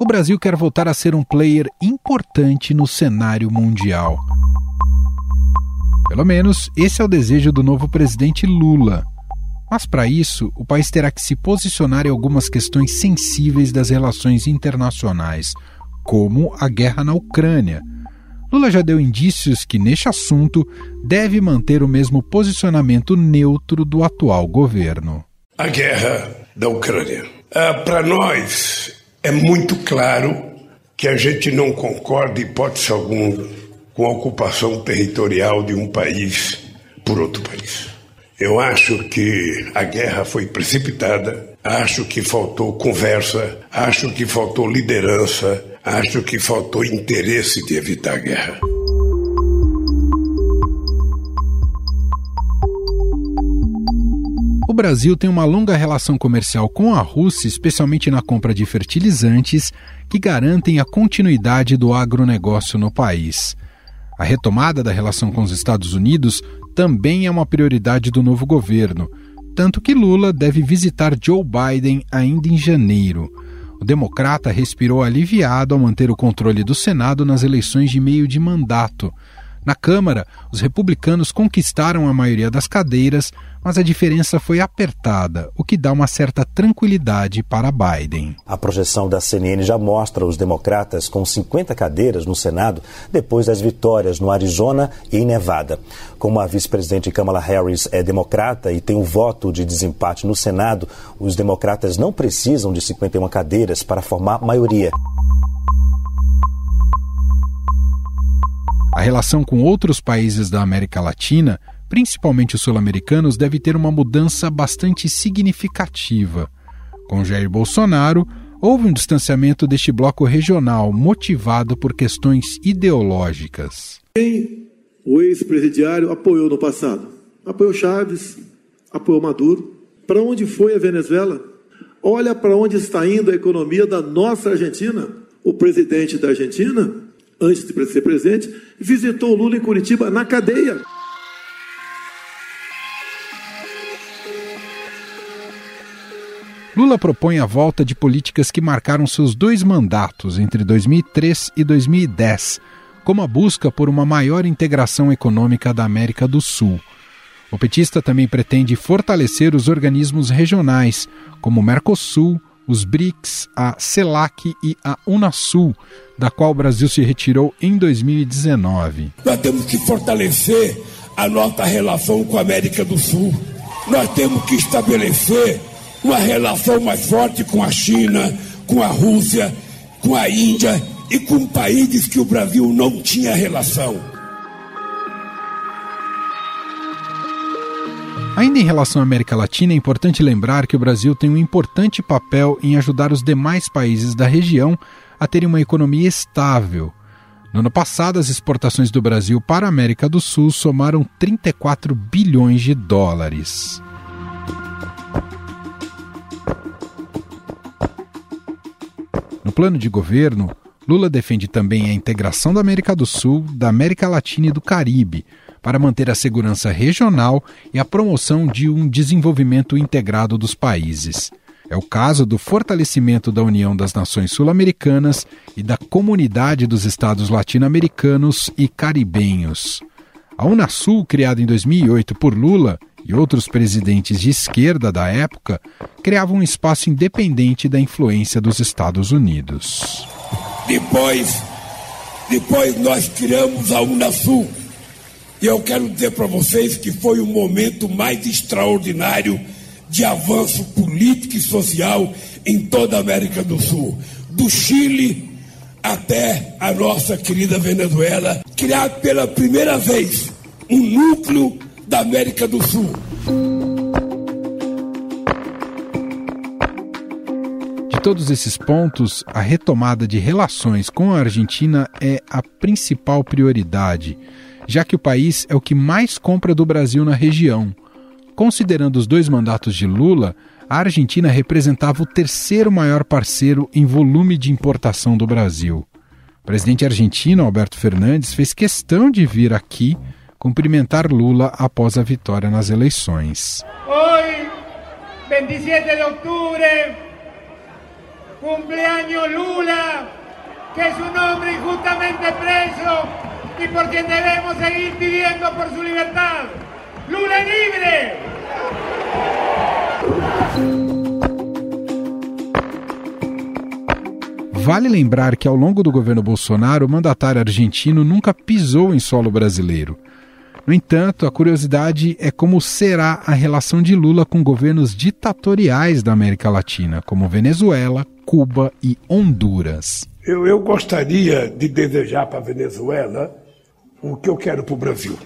o Brasil quer voltar a ser um player importante no cenário mundial. Pelo menos esse é o desejo do novo presidente Lula. Mas para isso, o país terá que se posicionar em algumas questões sensíveis das relações internacionais, como a guerra na Ucrânia. Lula já deu indícios que, neste assunto, deve manter o mesmo posicionamento neutro do atual governo. A guerra da Ucrânia. Ah, para nós, é muito claro que a gente não concorda, hipótese alguma, com a ocupação territorial de um país por outro país. Eu acho que a guerra foi precipitada, acho que faltou conversa, acho que faltou liderança, acho que faltou interesse de evitar a guerra. Brasil tem uma longa relação comercial com a Rússia, especialmente na compra de fertilizantes, que garantem a continuidade do agronegócio no país. A retomada da relação com os Estados Unidos também é uma prioridade do novo governo, tanto que Lula deve visitar Joe Biden ainda em janeiro. O democrata respirou aliviado ao manter o controle do Senado nas eleições de meio de mandato. Na Câmara, os republicanos conquistaram a maioria das cadeiras, mas a diferença foi apertada, o que dá uma certa tranquilidade para Biden. A projeção da CNN já mostra os democratas com 50 cadeiras no Senado depois das vitórias no Arizona e em Nevada. Como a vice-presidente Kamala Harris é democrata e tem o um voto de desempate no Senado, os democratas não precisam de 51 cadeiras para formar maioria. A relação com outros países da América Latina principalmente os sul-americanos, deve ter uma mudança bastante significativa. Com Jair Bolsonaro, houve um distanciamento deste bloco regional, motivado por questões ideológicas. Quem o ex-presidiário apoiou no passado? Apoiou Chaves, apoiou Maduro. Para onde foi a Venezuela? Olha para onde está indo a economia da nossa Argentina. O presidente da Argentina, antes de ser presidente, visitou Lula em Curitiba na cadeia. Lula propõe a volta de políticas que marcaram seus dois mandatos entre 2003 e 2010, como a busca por uma maior integração econômica da América do Sul. O petista também pretende fortalecer os organismos regionais, como o Mercosul, os BRICS, a CELAC e a Unasul, da qual o Brasil se retirou em 2019. Nós temos que fortalecer a nossa relação com a América do Sul. Nós temos que estabelecer uma relação mais forte com a China, com a Rússia, com a Índia e com países que o Brasil não tinha relação. Ainda em relação à América Latina, é importante lembrar que o Brasil tem um importante papel em ajudar os demais países da região a terem uma economia estável. No ano passado, as exportações do Brasil para a América do Sul somaram 34 bilhões de dólares. No plano de governo, Lula defende também a integração da América do Sul, da América Latina e do Caribe, para manter a segurança regional e a promoção de um desenvolvimento integrado dos países. É o caso do fortalecimento da União das Nações Sul-Americanas e da Comunidade dos Estados Latino-Americanos e Caribenhos. A Unasul, criada em 2008 por Lula, e outros presidentes de esquerda da época criavam um espaço independente da influência dos Estados Unidos. Depois, depois nós criamos a Unasul. E eu quero dizer para vocês que foi o momento mais extraordinário de avanço político e social em toda a América do Sul, do Chile até a nossa querida Venezuela, criado pela primeira vez um núcleo da América do Sul. De todos esses pontos, a retomada de relações com a Argentina é a principal prioridade, já que o país é o que mais compra do Brasil na região. Considerando os dois mandatos de Lula, a Argentina representava o terceiro maior parceiro em volume de importação do Brasil. O presidente argentino Alberto Fernandes fez questão de vir aqui cumprimentar Lula após a vitória nas eleições. Hoje, 27 de outubro, Cumpleaños Lula, que es un hombre injustamente preso y por quien debemos seguir pidiendo por su libertad. ¡Lula libre! Vale lembrar que ao longo do governo Bolsonaro, o mandatário argentino nunca pisou em solo brasileiro. No entanto, a curiosidade é como será a relação de Lula com governos ditatoriais da América Latina, como Venezuela, Cuba e Honduras. Eu, eu gostaria de desejar para a Venezuela o que eu quero para o Brasil.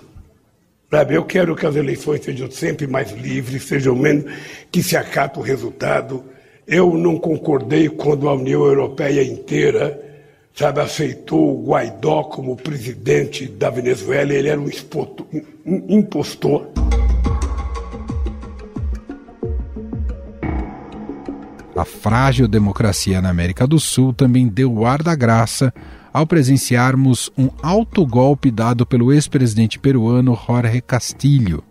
Sabe, eu quero que as eleições sejam sempre mais livres, sejam menos que se acata o resultado. Eu não concordei quando a União Europeia inteira sabe, aceitou o Guaidó como presidente da Venezuela, ele era um impostor. A frágil democracia na América do Sul também deu o ar da graça ao presenciarmos um autogolpe dado pelo ex-presidente peruano Jorge Castillo.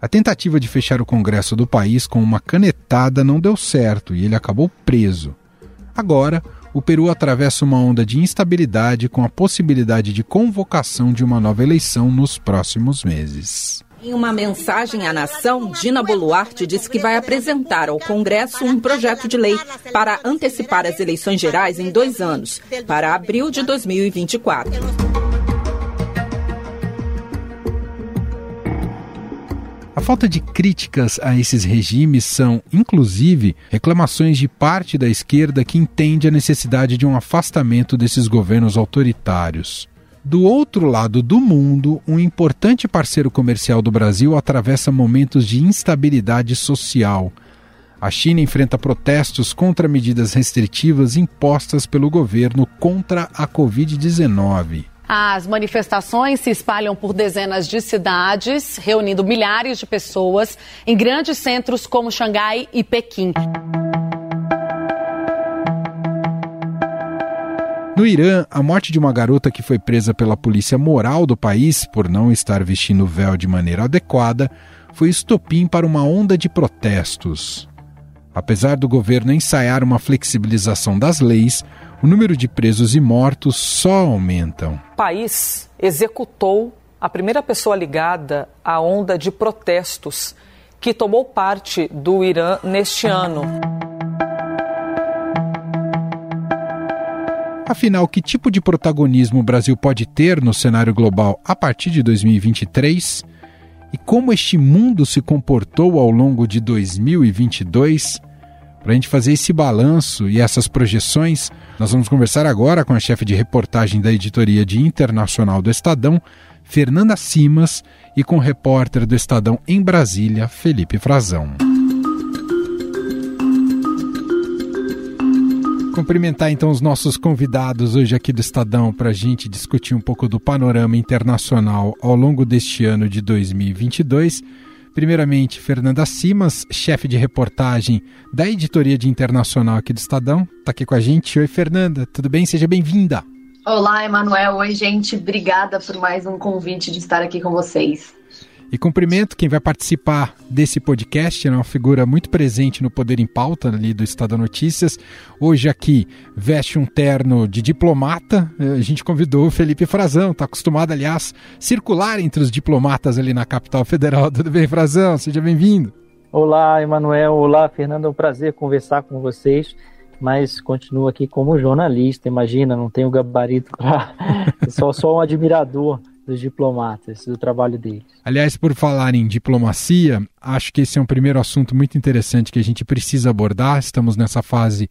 A tentativa de fechar o Congresso do país com uma canetada não deu certo e ele acabou preso. Agora, o Peru atravessa uma onda de instabilidade com a possibilidade de convocação de uma nova eleição nos próximos meses. Em uma mensagem à nação, Dina Boluarte disse que vai apresentar ao Congresso um projeto de lei para antecipar as eleições gerais em dois anos, para abril de 2024. A falta de críticas a esses regimes são, inclusive, reclamações de parte da esquerda que entende a necessidade de um afastamento desses governos autoritários. Do outro lado do mundo, um importante parceiro comercial do Brasil atravessa momentos de instabilidade social. A China enfrenta protestos contra medidas restritivas impostas pelo governo contra a Covid-19. As manifestações se espalham por dezenas de cidades, reunindo milhares de pessoas em grandes centros como Xangai e Pequim. No Irã, a morte de uma garota que foi presa pela polícia moral do país por não estar vestindo véu de maneira adequada foi estopim para uma onda de protestos. Apesar do governo ensaiar uma flexibilização das leis, o número de presos e mortos só aumentam. O país executou a primeira pessoa ligada à onda de protestos que tomou parte do Irã neste ano. Afinal, que tipo de protagonismo o Brasil pode ter no cenário global a partir de 2023? E como este mundo se comportou ao longo de 2022? Para a gente fazer esse balanço e essas projeções, nós vamos conversar agora com a chefe de reportagem da editoria de Internacional do Estadão, Fernanda Simas, e com o repórter do Estadão em Brasília, Felipe Frazão. Cumprimentar então os nossos convidados hoje aqui do Estadão para a gente discutir um pouco do panorama internacional ao longo deste ano de 2022. Primeiramente, Fernanda Simas, chefe de reportagem da editoria de internacional aqui do Estadão, está aqui com a gente. Oi, Fernanda, tudo bem? Seja bem-vinda. Olá, Emanuel. Oi, gente. Obrigada por mais um convite de estar aqui com vocês. E cumprimento quem vai participar desse podcast, é uma figura muito presente no Poder em Pauta ali do Estado Notícias. Hoje aqui veste um terno de diplomata. Eh, a gente convidou o Felipe Frazão, está acostumado, aliás, circular entre os diplomatas ali na capital federal. Tudo bem, Frazão? Seja bem-vindo. Olá, Emanuel. Olá, Fernando. É um prazer conversar com vocês mas continuo aqui como jornalista. Imagina, não tenho gabarito para. sou só um admirador dos diplomatas, do trabalho deles. Aliás, por falar em diplomacia, acho que esse é um primeiro assunto muito interessante que a gente precisa abordar. Estamos nessa fase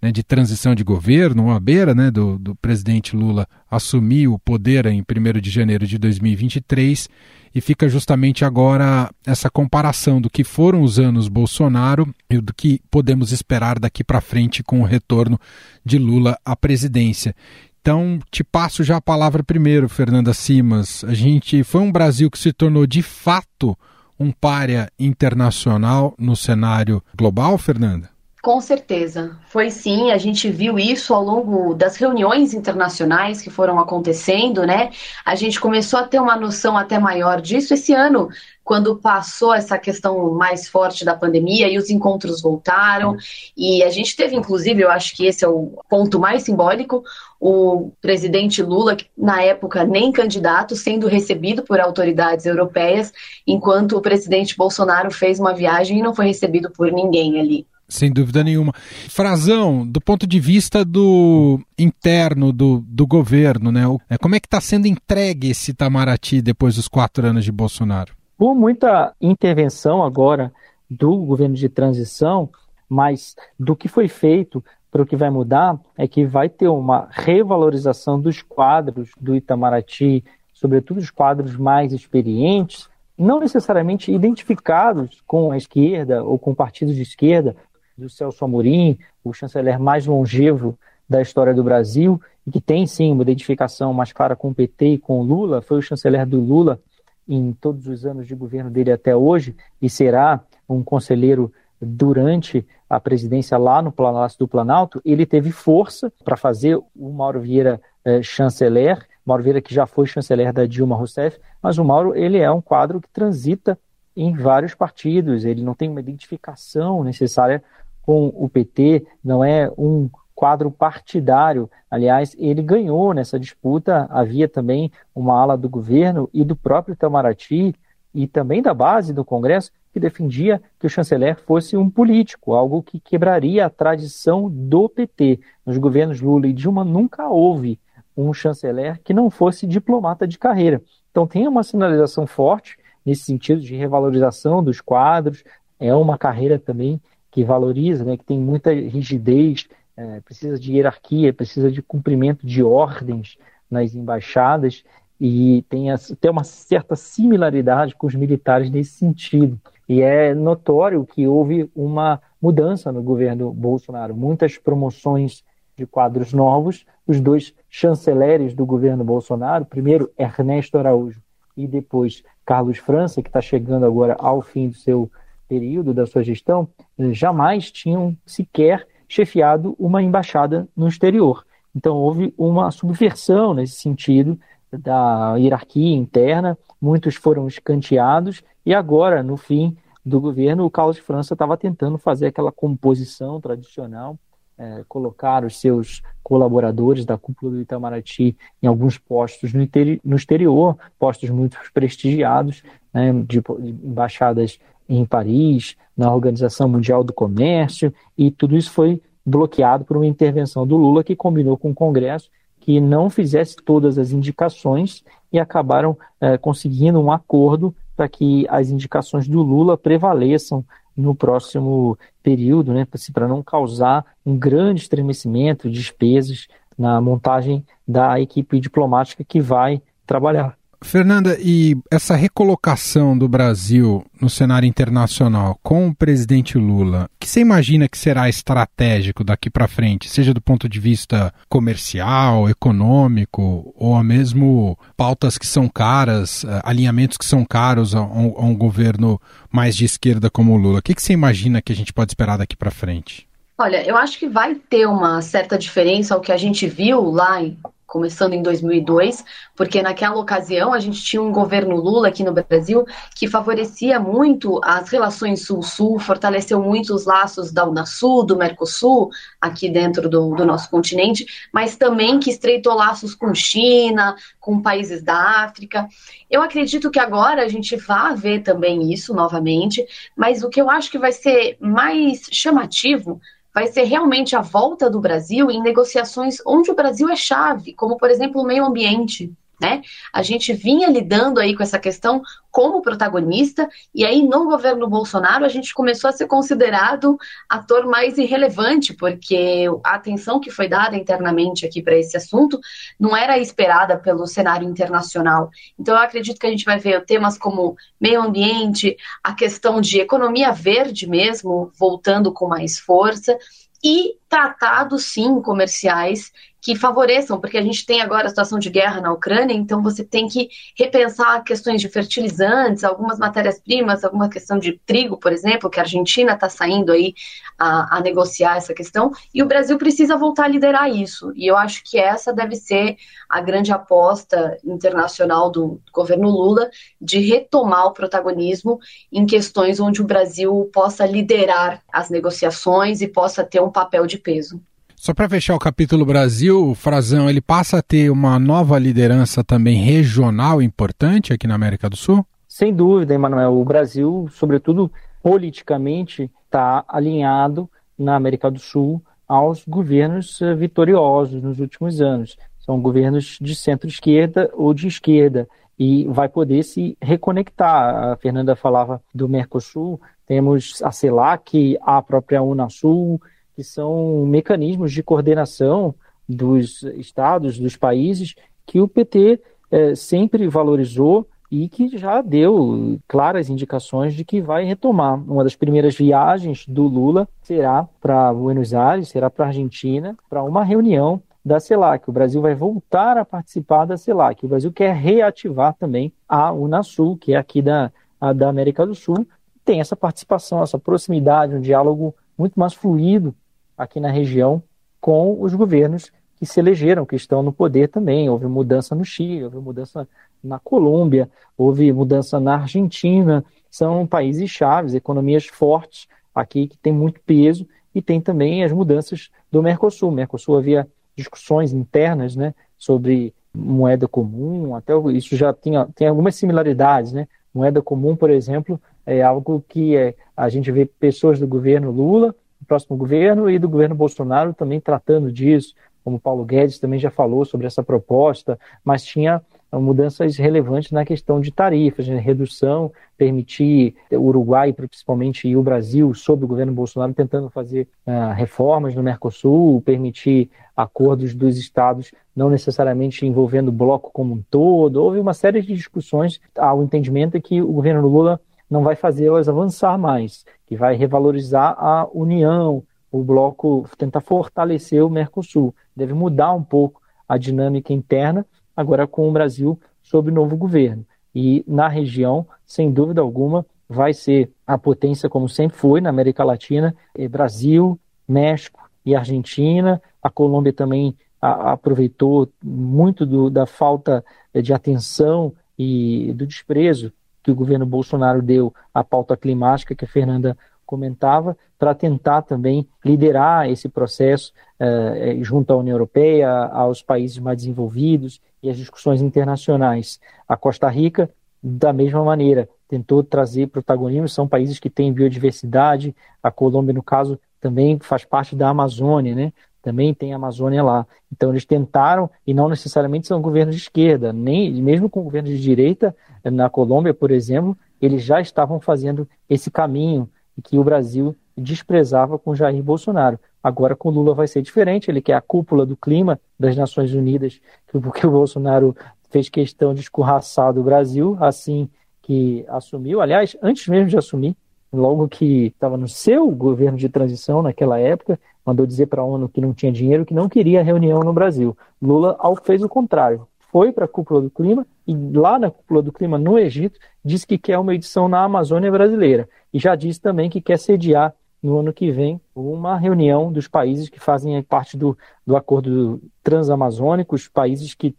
né, de transição de governo, à beira né, do, do presidente Lula assumir o poder em 1 de janeiro de 2023 e fica justamente agora essa comparação do que foram os anos Bolsonaro e do que podemos esperar daqui para frente com o retorno de Lula à presidência. Então, te passo já a palavra primeiro, Fernanda Simas. A gente foi um Brasil que se tornou de fato um párea internacional no cenário global, Fernanda? Com certeza, foi sim. A gente viu isso ao longo das reuniões internacionais que foram acontecendo, né? A gente começou a ter uma noção até maior disso esse ano quando passou essa questão mais forte da pandemia e os encontros voltaram. E a gente teve, inclusive, eu acho que esse é o ponto mais simbólico, o presidente Lula, na época nem candidato, sendo recebido por autoridades europeias, enquanto o presidente Bolsonaro fez uma viagem e não foi recebido por ninguém ali. Sem dúvida nenhuma. Frazão, do ponto de vista do interno do, do governo, né? É, como é que está sendo entregue esse Itamaraty depois dos quatro anos de Bolsonaro? Por muita intervenção agora do governo de transição, mas do que foi feito para o que vai mudar é que vai ter uma revalorização dos quadros do Itamaraty, sobretudo os quadros mais experientes, não necessariamente identificados com a esquerda ou com partidos de esquerda, do Celso Amorim, o chanceler mais longevo da história do Brasil, e que tem sim uma identificação mais clara com o PT e com o Lula, foi o chanceler do Lula em todos os anos de governo dele até hoje, e será um conselheiro durante a presidência lá no Palácio do Planalto, ele teve força para fazer o Mauro Vieira eh, chanceler, Mauro Vieira que já foi chanceler da Dilma Rousseff, mas o Mauro ele é um quadro que transita em vários partidos, ele não tem uma identificação necessária com o PT, não é um quadro partidário. Aliás, ele ganhou nessa disputa. Havia também uma ala do governo e do próprio Itamaraty e também da base do Congresso que defendia que o chanceler fosse um político, algo que quebraria a tradição do PT. Nos governos Lula e Dilma nunca houve um chanceler que não fosse diplomata de carreira. Então tem uma sinalização forte nesse sentido de revalorização dos quadros, é uma carreira também que valoriza, né, que tem muita rigidez, é, precisa de hierarquia, precisa de cumprimento de ordens nas embaixadas e tem até uma certa similaridade com os militares nesse sentido. E é notório que houve uma mudança no governo Bolsonaro, muitas promoções de quadros novos, os dois chanceleres do governo Bolsonaro, primeiro Ernesto Araújo e depois Carlos França, que está chegando agora ao fim do seu período da sua gestão, jamais tinham sequer chefiado uma embaixada no exterior. Então houve uma subversão nesse sentido da hierarquia interna, muitos foram escanteados e agora, no fim do governo, o Carlos França estava tentando fazer aquela composição tradicional, é, colocar os seus colaboradores da cúpula do Itamaraty em alguns postos no, no exterior, postos muito prestigiados, né, de, embaixadas em Paris, na Organização Mundial do Comércio, e tudo isso foi bloqueado por uma intervenção do Lula que combinou com o Congresso que não fizesse todas as indicações e acabaram é, conseguindo um acordo para que as indicações do Lula prevaleçam no próximo período, né, para não causar um grande estremecimento, despesas na montagem da equipe diplomática que vai trabalhar. Fernanda, e essa recolocação do Brasil no cenário internacional com o presidente Lula, que você imagina que será estratégico daqui para frente, seja do ponto de vista comercial, econômico, ou mesmo pautas que são caras, eh, alinhamentos que são caros a um, a um governo mais de esquerda como o Lula? O que, que você imagina que a gente pode esperar daqui para frente? Olha, eu acho que vai ter uma certa diferença ao que a gente viu lá em começando em 2002, porque naquela ocasião a gente tinha um governo Lula aqui no Brasil que favorecia muito as relações Sul-Sul, fortaleceu muito os laços da Unasul, do Mercosul, aqui dentro do, do nosso continente, mas também que estreitou laços com China, com países da África. Eu acredito que agora a gente vai ver também isso novamente, mas o que eu acho que vai ser mais chamativo vai ser realmente a volta do Brasil em negociações onde o Brasil é chave, como por exemplo o meio ambiente. Né? A gente vinha lidando aí com essa questão como protagonista, e aí no governo Bolsonaro a gente começou a ser considerado ator mais irrelevante, porque a atenção que foi dada internamente aqui para esse assunto não era esperada pelo cenário internacional. Então eu acredito que a gente vai ver temas como meio ambiente, a questão de economia verde mesmo, voltando com mais força, e tratados, sim, comerciais que favoreçam, porque a gente tem agora a situação de guerra na Ucrânia, então você tem que repensar questões de fertilizantes, algumas matérias-primas, alguma questão de trigo, por exemplo, que a Argentina está saindo aí a, a, negociar essa questão, e o Brasil precisa voltar a liderar isso. E eu acho que essa deve ser a grande aposta internacional do governo Lula de retomar o protagonismo em questões onde o Brasil possa liderar as negociações e possa ter um papel de peso. Só para fechar o capítulo Brasil, o Frazão, ele passa a ter uma nova liderança também regional importante aqui na América do Sul? Sem dúvida, Emanuel. O Brasil, sobretudo politicamente, está alinhado na América do Sul aos governos eh, vitoriosos nos últimos anos. São governos de centro-esquerda ou de esquerda e vai poder se reconectar. A Fernanda falava do Mercosul, temos a CELAC, a própria Unasul, que são mecanismos de coordenação dos estados, dos países, que o PT é, sempre valorizou e que já deu claras indicações de que vai retomar. Uma das primeiras viagens do Lula será para Buenos Aires, será para a Argentina, para uma reunião da CELAC. O Brasil vai voltar a participar da CELAC. O Brasil quer reativar também a Unasul, que é aqui da, da América do Sul. Tem essa participação, essa proximidade, um diálogo muito mais fluido aqui na região com os governos que se elegeram, que estão no poder também. Houve mudança no Chile, houve mudança na Colômbia, houve mudança na Argentina. São países chaves, economias fortes aqui que tem muito peso e tem também as mudanças do Mercosul. O Mercosul havia discussões internas, né, sobre moeda comum, até isso já tinha, tem algumas similaridades, né? Moeda comum, por exemplo, é algo que é, a gente vê pessoas do governo Lula próximo governo e do governo Bolsonaro também tratando disso, como Paulo Guedes também já falou sobre essa proposta, mas tinha mudanças relevantes na questão de tarifas, né? redução, permitir o Uruguai, principalmente, e o Brasil, sob o governo Bolsonaro, tentando fazer uh, reformas no Mercosul, permitir acordos dos estados, não necessariamente envolvendo o bloco como um todo. Houve uma série de discussões ao entendimento que o governo Lula não vai fazê-las avançar mais, que vai revalorizar a união, o bloco tentar fortalecer o Mercosul. Deve mudar um pouco a dinâmica interna, agora com o Brasil sob novo governo. E na região, sem dúvida alguma, vai ser a potência, como sempre foi na América Latina, Brasil, México e Argentina. A Colômbia também aproveitou muito do, da falta de atenção e do desprezo que o governo Bolsonaro deu à pauta climática que a Fernanda comentava, para tentar também liderar esse processo eh, eh, junto à União Europeia, aos países mais desenvolvidos e às discussões internacionais. A Costa Rica, da mesma maneira, tentou trazer protagonismo, são países que têm biodiversidade, a Colômbia, no caso, também faz parte da Amazônia, né? Também tem Amazônia lá. Então eles tentaram, e não necessariamente são governos de esquerda, nem mesmo com governos de direita, na Colômbia, por exemplo, eles já estavam fazendo esse caminho que o Brasil desprezava com Jair Bolsonaro. Agora com Lula vai ser diferente, ele quer a cúpula do clima das Nações Unidas, porque o Bolsonaro fez questão de escorraçar do Brasil, assim que assumiu. Aliás, antes mesmo de assumir, logo que estava no seu governo de transição naquela época, mandou dizer para a ONU que não tinha dinheiro, que não queria reunião no Brasil. Lula fez o contrário, foi para a cúpula do clima e lá na cúpula do clima no Egito disse que quer uma edição na Amazônia brasileira e já disse também que quer sediar no ano que vem uma reunião dos países que fazem parte do, do acordo transamazônico, os países que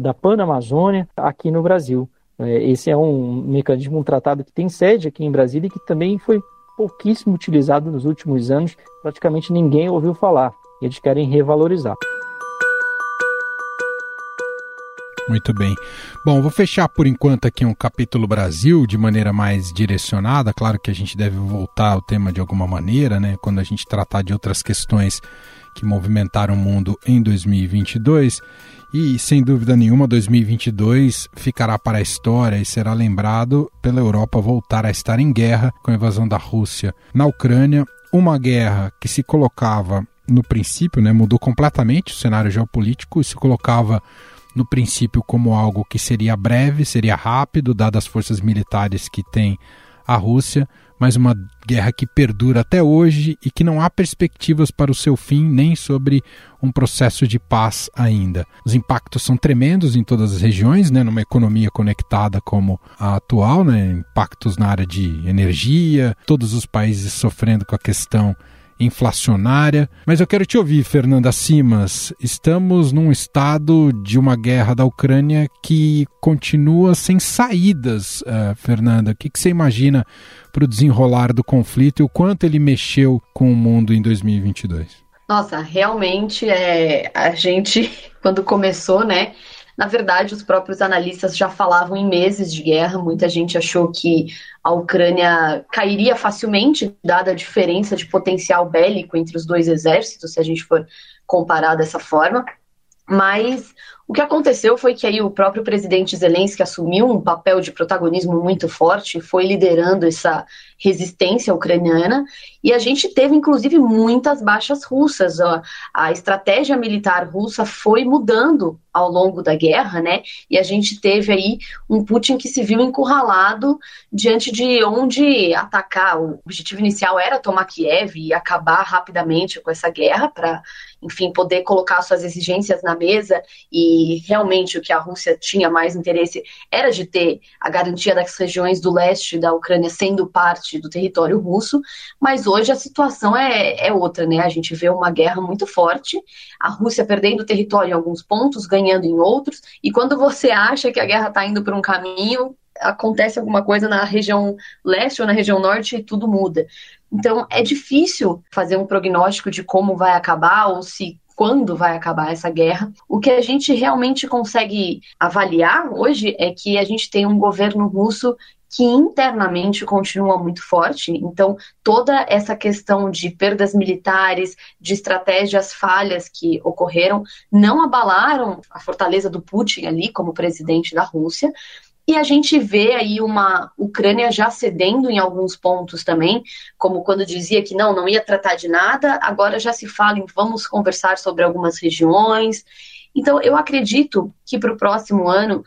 da Panamazônia aqui no Brasil. É, esse é um mecanismo, um tratado que tem sede aqui em Brasília e que também foi pouquíssimo utilizado nos últimos anos, praticamente ninguém ouviu falar. Eles querem revalorizar. Muito bem. Bom, vou fechar por enquanto aqui um capítulo Brasil de maneira mais direcionada. Claro que a gente deve voltar ao tema de alguma maneira, né? Quando a gente tratar de outras questões que movimentaram o mundo em 2022. E, sem dúvida nenhuma, 2022 ficará para a história e será lembrado pela Europa voltar a estar em guerra com a invasão da Rússia na Ucrânia. Uma guerra que se colocava no princípio, né, mudou completamente o cenário geopolítico e se colocava no princípio como algo que seria breve, seria rápido, dadas as forças militares que tem a Rússia, mas uma guerra que perdura até hoje e que não há perspectivas para o seu fim nem sobre um processo de paz ainda. Os impactos são tremendos em todas as regiões, né, numa economia conectada como a atual, né, impactos na área de energia, todos os países sofrendo com a questão inflacionária. Mas eu quero te ouvir, Fernanda Simas. Estamos num estado de uma guerra da Ucrânia que continua sem saídas, uh, Fernanda. O que, que você imagina para o desenrolar do conflito e o quanto ele mexeu com o mundo em 2022? Nossa, realmente é a gente quando começou, né? Na verdade, os próprios analistas já falavam em meses de guerra. Muita gente achou que a Ucrânia cairia facilmente, dada a diferença de potencial bélico entre os dois exércitos, se a gente for comparar dessa forma. Mas o que aconteceu foi que aí o próprio presidente Zelensky assumiu um papel de protagonismo muito forte, foi liderando essa resistência ucraniana, e a gente teve inclusive muitas baixas russas. A, a estratégia militar russa foi mudando ao longo da guerra, né? E a gente teve aí um Putin que se viu encurralado diante de onde atacar. O objetivo inicial era tomar Kiev e acabar rapidamente com essa guerra para enfim, poder colocar suas exigências na mesa e realmente o que a Rússia tinha mais interesse era de ter a garantia das regiões do leste da Ucrânia sendo parte do território russo, mas hoje a situação é, é outra, né? A gente vê uma guerra muito forte, a Rússia perdendo território em alguns pontos, ganhando em outros, e quando você acha que a guerra está indo por um caminho, acontece alguma coisa na região leste ou na região norte e tudo muda. Então é difícil fazer um prognóstico de como vai acabar ou se quando vai acabar essa guerra. O que a gente realmente consegue avaliar hoje é que a gente tem um governo russo que internamente continua muito forte. Então, toda essa questão de perdas militares, de estratégias falhas que ocorreram, não abalaram a fortaleza do Putin ali como presidente da Rússia, e a gente vê aí uma Ucrânia já cedendo em alguns pontos também, como quando dizia que não, não ia tratar de nada, agora já se fala em vamos conversar sobre algumas regiões. Então, eu acredito que para o próximo ano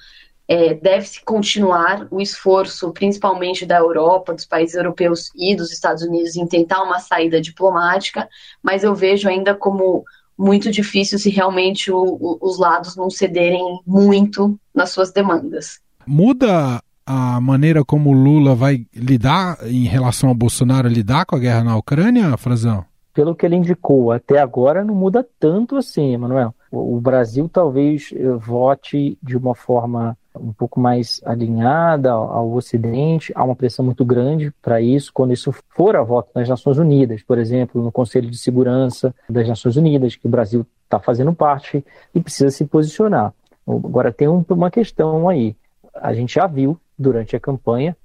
é, deve-se continuar o esforço, principalmente da Europa, dos países europeus e dos Estados Unidos, em tentar uma saída diplomática, mas eu vejo ainda como muito difícil se realmente o, o, os lados não cederem muito nas suas demandas muda a maneira como o Lula vai lidar em relação ao Bolsonaro lidar com a guerra na Ucrânia, Frazão? Pelo que ele indicou, até agora não muda tanto assim, Manuel. O Brasil talvez eh, vote de uma forma um pouco mais alinhada ao Ocidente. Há uma pressão muito grande para isso, quando isso for a voto nas Nações Unidas, por exemplo, no Conselho de Segurança das Nações Unidas, que o Brasil está fazendo parte e precisa se posicionar. Agora, tem uma questão aí a gente já viu durante a campanha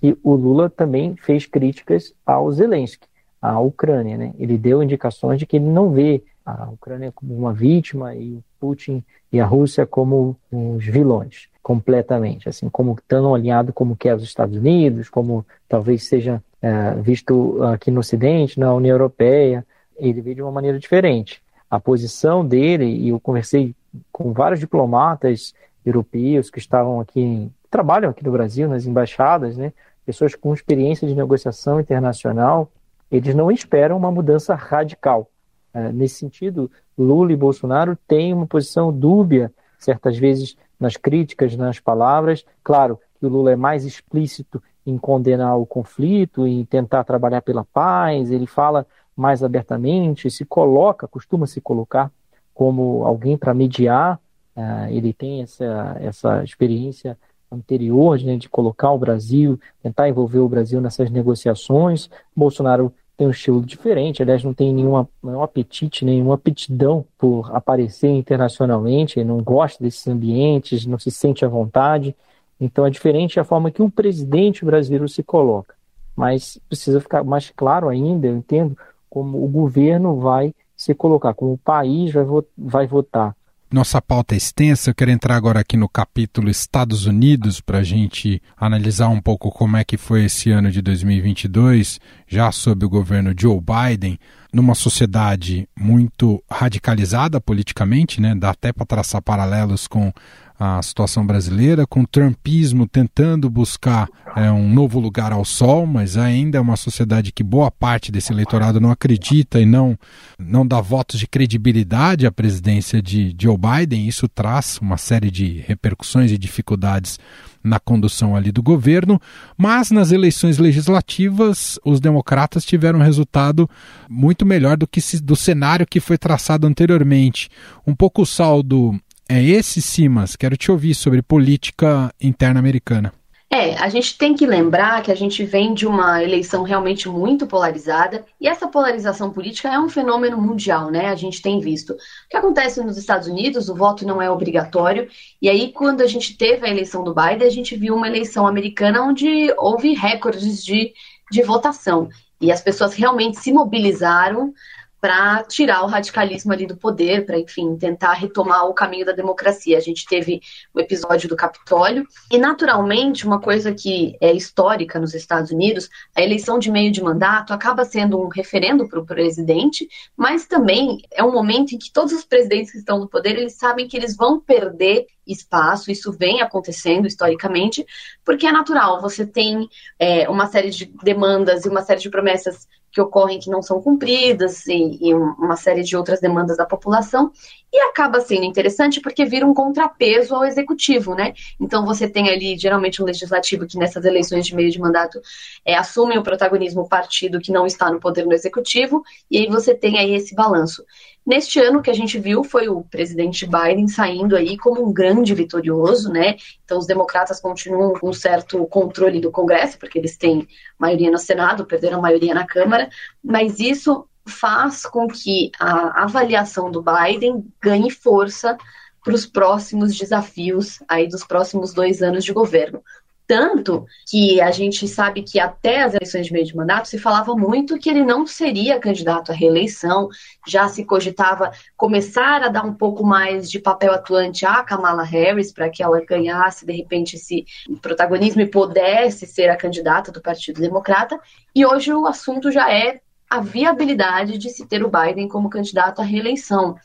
que o Lula também fez críticas ao Zelensky, à Ucrânia. Né? Ele deu indicações de que ele não vê a Ucrânia como uma vítima e o Putin e a Rússia como os vilões completamente, assim como tão alinhado como quer os Estados Unidos, como talvez seja é, visto aqui no Ocidente, na União Europeia, ele vê de uma maneira diferente. A posição dele, e eu conversei com vários diplomatas europeus que estavam aqui, que trabalham aqui no Brasil, nas embaixadas, né? pessoas com experiência de negociação internacional, eles não esperam uma mudança radical. É, nesse sentido, Lula e Bolsonaro têm uma posição dúbia, certas vezes nas críticas, nas palavras. Claro que o Lula é mais explícito em condenar o conflito, em tentar trabalhar pela paz, ele fala mais abertamente, se coloca, costuma se colocar como alguém para mediar Uh, ele tem essa, essa experiência anterior né, de colocar o Brasil, tentar envolver o Brasil nessas negociações. Bolsonaro tem um estilo diferente, aliás, não tem nenhuma, nenhum apetite, nenhuma aptidão por aparecer internacionalmente, não gosta desses ambientes, não se sente à vontade. Então é diferente a forma que o presidente brasileiro se coloca. Mas precisa ficar mais claro ainda, eu entendo, como o governo vai se colocar, como o país vai, vai votar nossa pauta é extensa, eu quero entrar agora aqui no capítulo Estados Unidos para a gente analisar um pouco como é que foi esse ano de 2022, já sob o governo Joe Biden, numa sociedade muito radicalizada politicamente, né? dá até para traçar paralelos com a situação brasileira, com o trumpismo tentando buscar é, um novo lugar ao sol, mas ainda é uma sociedade que boa parte desse eleitorado não acredita e não, não dá votos de credibilidade à presidência de Joe Biden. Isso traz uma série de repercussões e dificuldades na condução ali do governo, mas nas eleições legislativas os democratas tiveram um resultado muito melhor do que se, do cenário que foi traçado anteriormente. Um pouco o saldo é esse, Simas. Quero te ouvir sobre política interna americana. É, a gente tem que lembrar que a gente vem de uma eleição realmente muito polarizada e essa polarização política é um fenômeno mundial, né? A gente tem visto. O que acontece nos Estados Unidos, o voto não é obrigatório, e aí quando a gente teve a eleição do Biden, a gente viu uma eleição americana onde houve recordes de, de votação. E as pessoas realmente se mobilizaram para tirar o radicalismo ali do poder, para, enfim, tentar retomar o caminho da democracia. A gente teve o episódio do Capitólio, e naturalmente, uma coisa que é histórica nos Estados Unidos, a eleição de meio de mandato acaba sendo um referendo para o presidente, mas também é um momento em que todos os presidentes que estão no poder, eles sabem que eles vão perder espaço, isso vem acontecendo historicamente, porque é natural, você tem é, uma série de demandas e uma série de promessas que ocorrem que não são cumpridas e, e, uma série de outras demandas da população e acaba sendo interessante porque vira um contrapeso ao executivo, né? Então você tem ali geralmente um legislativo que nessas eleições de meio de mandato é, assume o protagonismo partido que não está no poder no executivo e aí você tem aí esse balanço. Neste ano, que a gente viu foi o presidente Biden saindo aí como um grande vitorioso, né? Então, os democratas continuam com certo controle do Congresso, porque eles têm maioria no Senado, perderam a maioria na Câmara, mas isso faz com que a avaliação do Biden ganhe força para os próximos desafios aí dos próximos dois anos de governo. Tanto que a gente sabe que até as eleições de meio de mandato se falava muito que ele não seria candidato à reeleição, já se cogitava começar a dar um pouco mais de papel atuante à Kamala Harris para que ela ganhasse, de repente, esse protagonismo e pudesse ser a candidata do Partido Democrata. E hoje o assunto já é a viabilidade de se ter o Biden como candidato à reeleição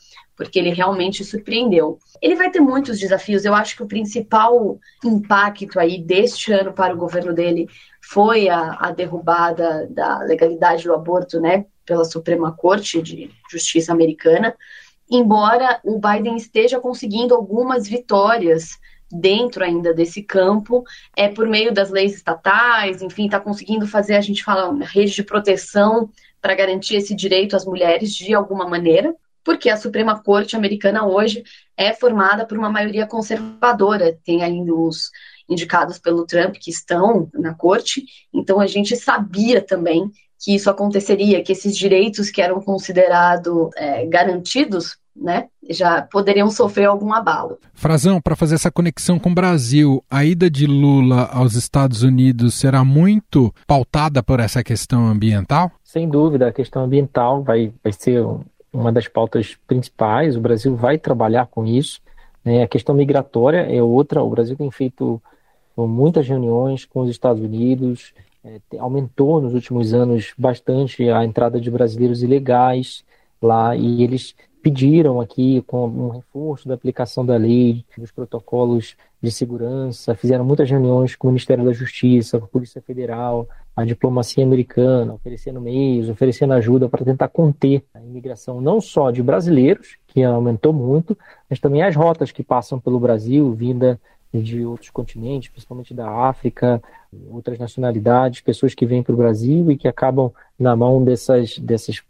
porque ele realmente surpreendeu. Ele vai ter muitos desafios. Eu acho que o principal impacto aí deste ano para o governo dele foi a, a derrubada da legalidade do aborto, né, pela Suprema Corte de Justiça americana. Embora o Biden esteja conseguindo algumas vitórias dentro ainda desse campo, é por meio das leis estatais, enfim, está conseguindo fazer, a gente fala, rede de proteção para garantir esse direito às mulheres de alguma maneira porque a Suprema Corte americana hoje é formada por uma maioria conservadora, tem ainda os indicados pelo Trump que estão na corte, então a gente sabia também que isso aconteceria, que esses direitos que eram considerados é, garantidos né, já poderiam sofrer algum abalo. Frazão, para fazer essa conexão com o Brasil, a ida de Lula aos Estados Unidos será muito pautada por essa questão ambiental? Sem dúvida, a questão ambiental vai, vai ser uma das pautas principais. O Brasil vai trabalhar com isso. Né? A questão migratória é outra. O Brasil tem feito muitas reuniões com os Estados Unidos, é, aumentou nos últimos anos bastante a entrada de brasileiros ilegais lá e eles pediram aqui com um reforço da aplicação da lei, dos protocolos de segurança, fizeram muitas reuniões com o Ministério da Justiça, com a Polícia Federal, a diplomacia americana, oferecendo meios, oferecendo ajuda para tentar conter a imigração não só de brasileiros, que aumentou muito, mas também as rotas que passam pelo Brasil, vinda de outros continentes, principalmente da África, outras nacionalidades, pessoas que vêm para o Brasil e que acabam na mão dessas, dessas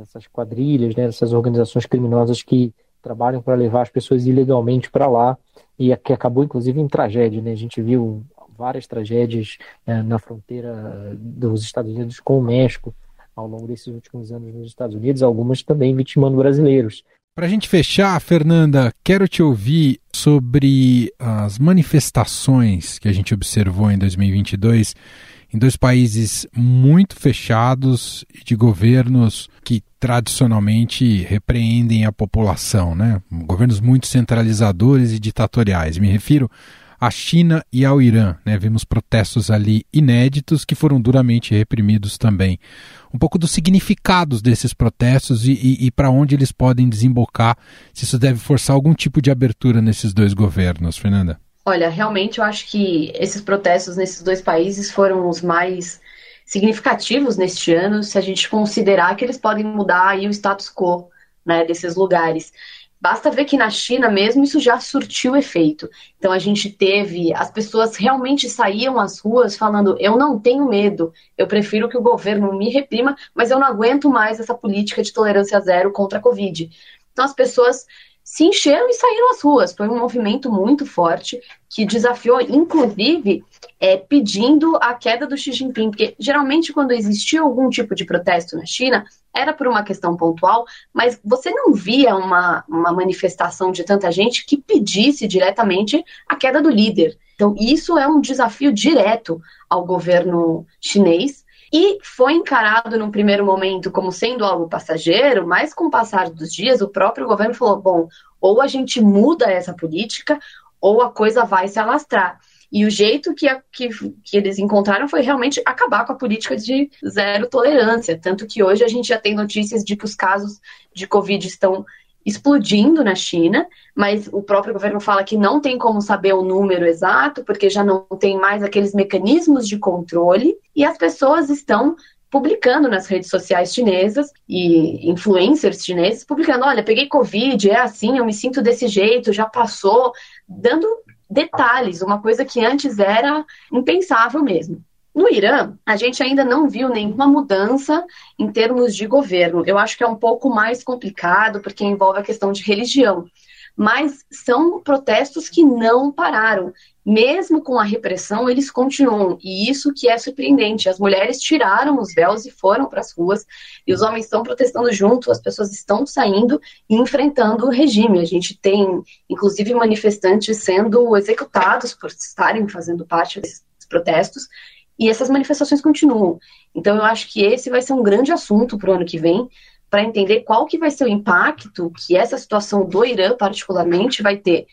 dessas quadrilhas, né, dessas organizações criminosas que trabalham para levar as pessoas ilegalmente para lá e que acabou inclusive em tragédia. Né? A gente viu várias tragédias é, na fronteira dos Estados Unidos com o México ao longo desses últimos anos nos Estados Unidos, algumas também vitimando brasileiros. Para a gente fechar, Fernanda, quero te ouvir sobre as manifestações que a gente observou em 2022 em dois países muito fechados de governos que tradicionalmente repreendem a população, né? Governos muito centralizadores e ditatoriais. Me refiro à China e ao Irã. Né? Vimos protestos ali inéditos que foram duramente reprimidos também. Um pouco dos significados desses protestos e, e, e para onde eles podem desembocar, se isso deve forçar algum tipo de abertura nesses dois governos, Fernanda. Olha, realmente eu acho que esses protestos nesses dois países foram os mais significativos neste ano, se a gente considerar que eles podem mudar o status quo né, desses lugares. Basta ver que na China mesmo isso já surtiu efeito. Então a gente teve, as pessoas realmente saíam às ruas falando: eu não tenho medo, eu prefiro que o governo me reprima, mas eu não aguento mais essa política de tolerância zero contra a Covid. Então as pessoas se encheram e saíram às ruas. Foi um movimento muito forte que desafiou, inclusive, é, pedindo a queda do Xi Jinping, porque geralmente quando existia algum tipo de protesto na China era por uma questão pontual, mas você não via uma, uma manifestação de tanta gente que pedisse diretamente a queda do líder. Então, isso é um desafio direto ao governo chinês e foi encarado num primeiro momento como sendo algo passageiro, mas com o passar dos dias, o próprio governo falou: bom, ou a gente muda essa política, ou a coisa vai se alastrar. E o jeito que, a, que, que, eles encontraram foi realmente acabar com a política de zero tolerância. Tanto que hoje a gente já tem notícias de que os casos de Covid estão explodindo na China, mas o próprio governo fala que não tem como saber o número exato, porque já não tem mais aqueles mecanismos de controle, e as pessoas estão publicando nas redes sociais chinesas e influencers chineses publicando, olha, peguei covid, é assim, eu me sinto desse jeito, já passou, dando detalhes, uma coisa que antes era impensável mesmo. No Irã, a gente ainda não viu nenhuma mudança em termos de governo. Eu acho que é um pouco mais complicado, porque envolve a questão de religião. Mas são protestos que não pararam. Mesmo com a repressão, eles continuam. E isso que é surpreendente. As mulheres tiraram os véus e foram para as ruas, e os homens estão protestando junto, as pessoas estão saindo e enfrentando o regime. A gente tem, inclusive, manifestantes sendo executados por estarem fazendo parte desses protestos e essas manifestações continuam. Então eu acho que esse vai ser um grande assunto para o ano que vem, para entender qual que vai ser o impacto que essa situação do Irã, particularmente, vai ter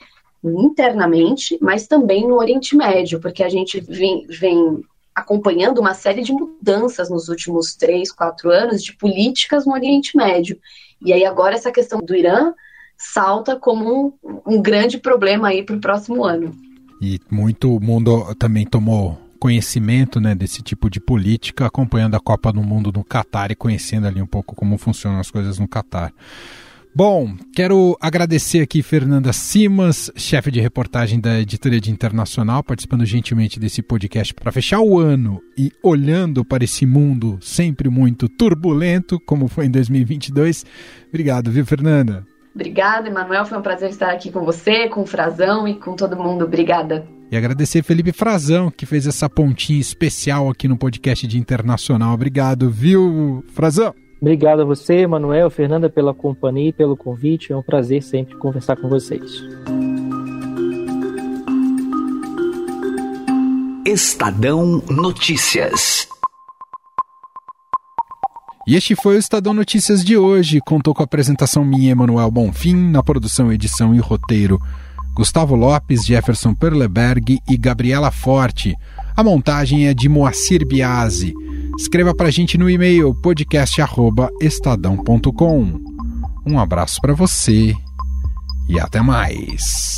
internamente, mas também no Oriente Médio, porque a gente vem, vem acompanhando uma série de mudanças nos últimos três, quatro anos de políticas no Oriente Médio. E aí agora essa questão do Irã salta como um, um grande problema aí para o próximo ano. E muito mundo também tomou conhecimento né, desse tipo de política, acompanhando a Copa do Mundo no Catar e conhecendo ali um pouco como funcionam as coisas no Catar. Bom, quero agradecer aqui Fernanda Simas, chefe de reportagem da Editoria de Internacional, participando gentilmente desse podcast para fechar o ano e olhando para esse mundo sempre muito turbulento, como foi em 2022. Obrigado, viu, Fernanda? Obrigada, Emanuel. Foi um prazer estar aqui com você, com o Frazão e com todo mundo. Obrigada. E agradecer Felipe Frazão, que fez essa pontinha especial aqui no podcast de Internacional. Obrigado, viu, Frazão? Obrigado a você, Emanuel, Fernanda, pela companhia e pelo convite. É um prazer sempre conversar com vocês. Estadão Notícias. E este foi o Estadão Notícias de hoje. Contou com a apresentação minha, Emanuel Bonfim, na produção, edição e roteiro. Gustavo Lopes, Jefferson Perleberg e Gabriela Forte. A montagem é de Moacir Biasi. Escreva para a gente no e-mail podcast@estadão.com. Um abraço para você e até mais.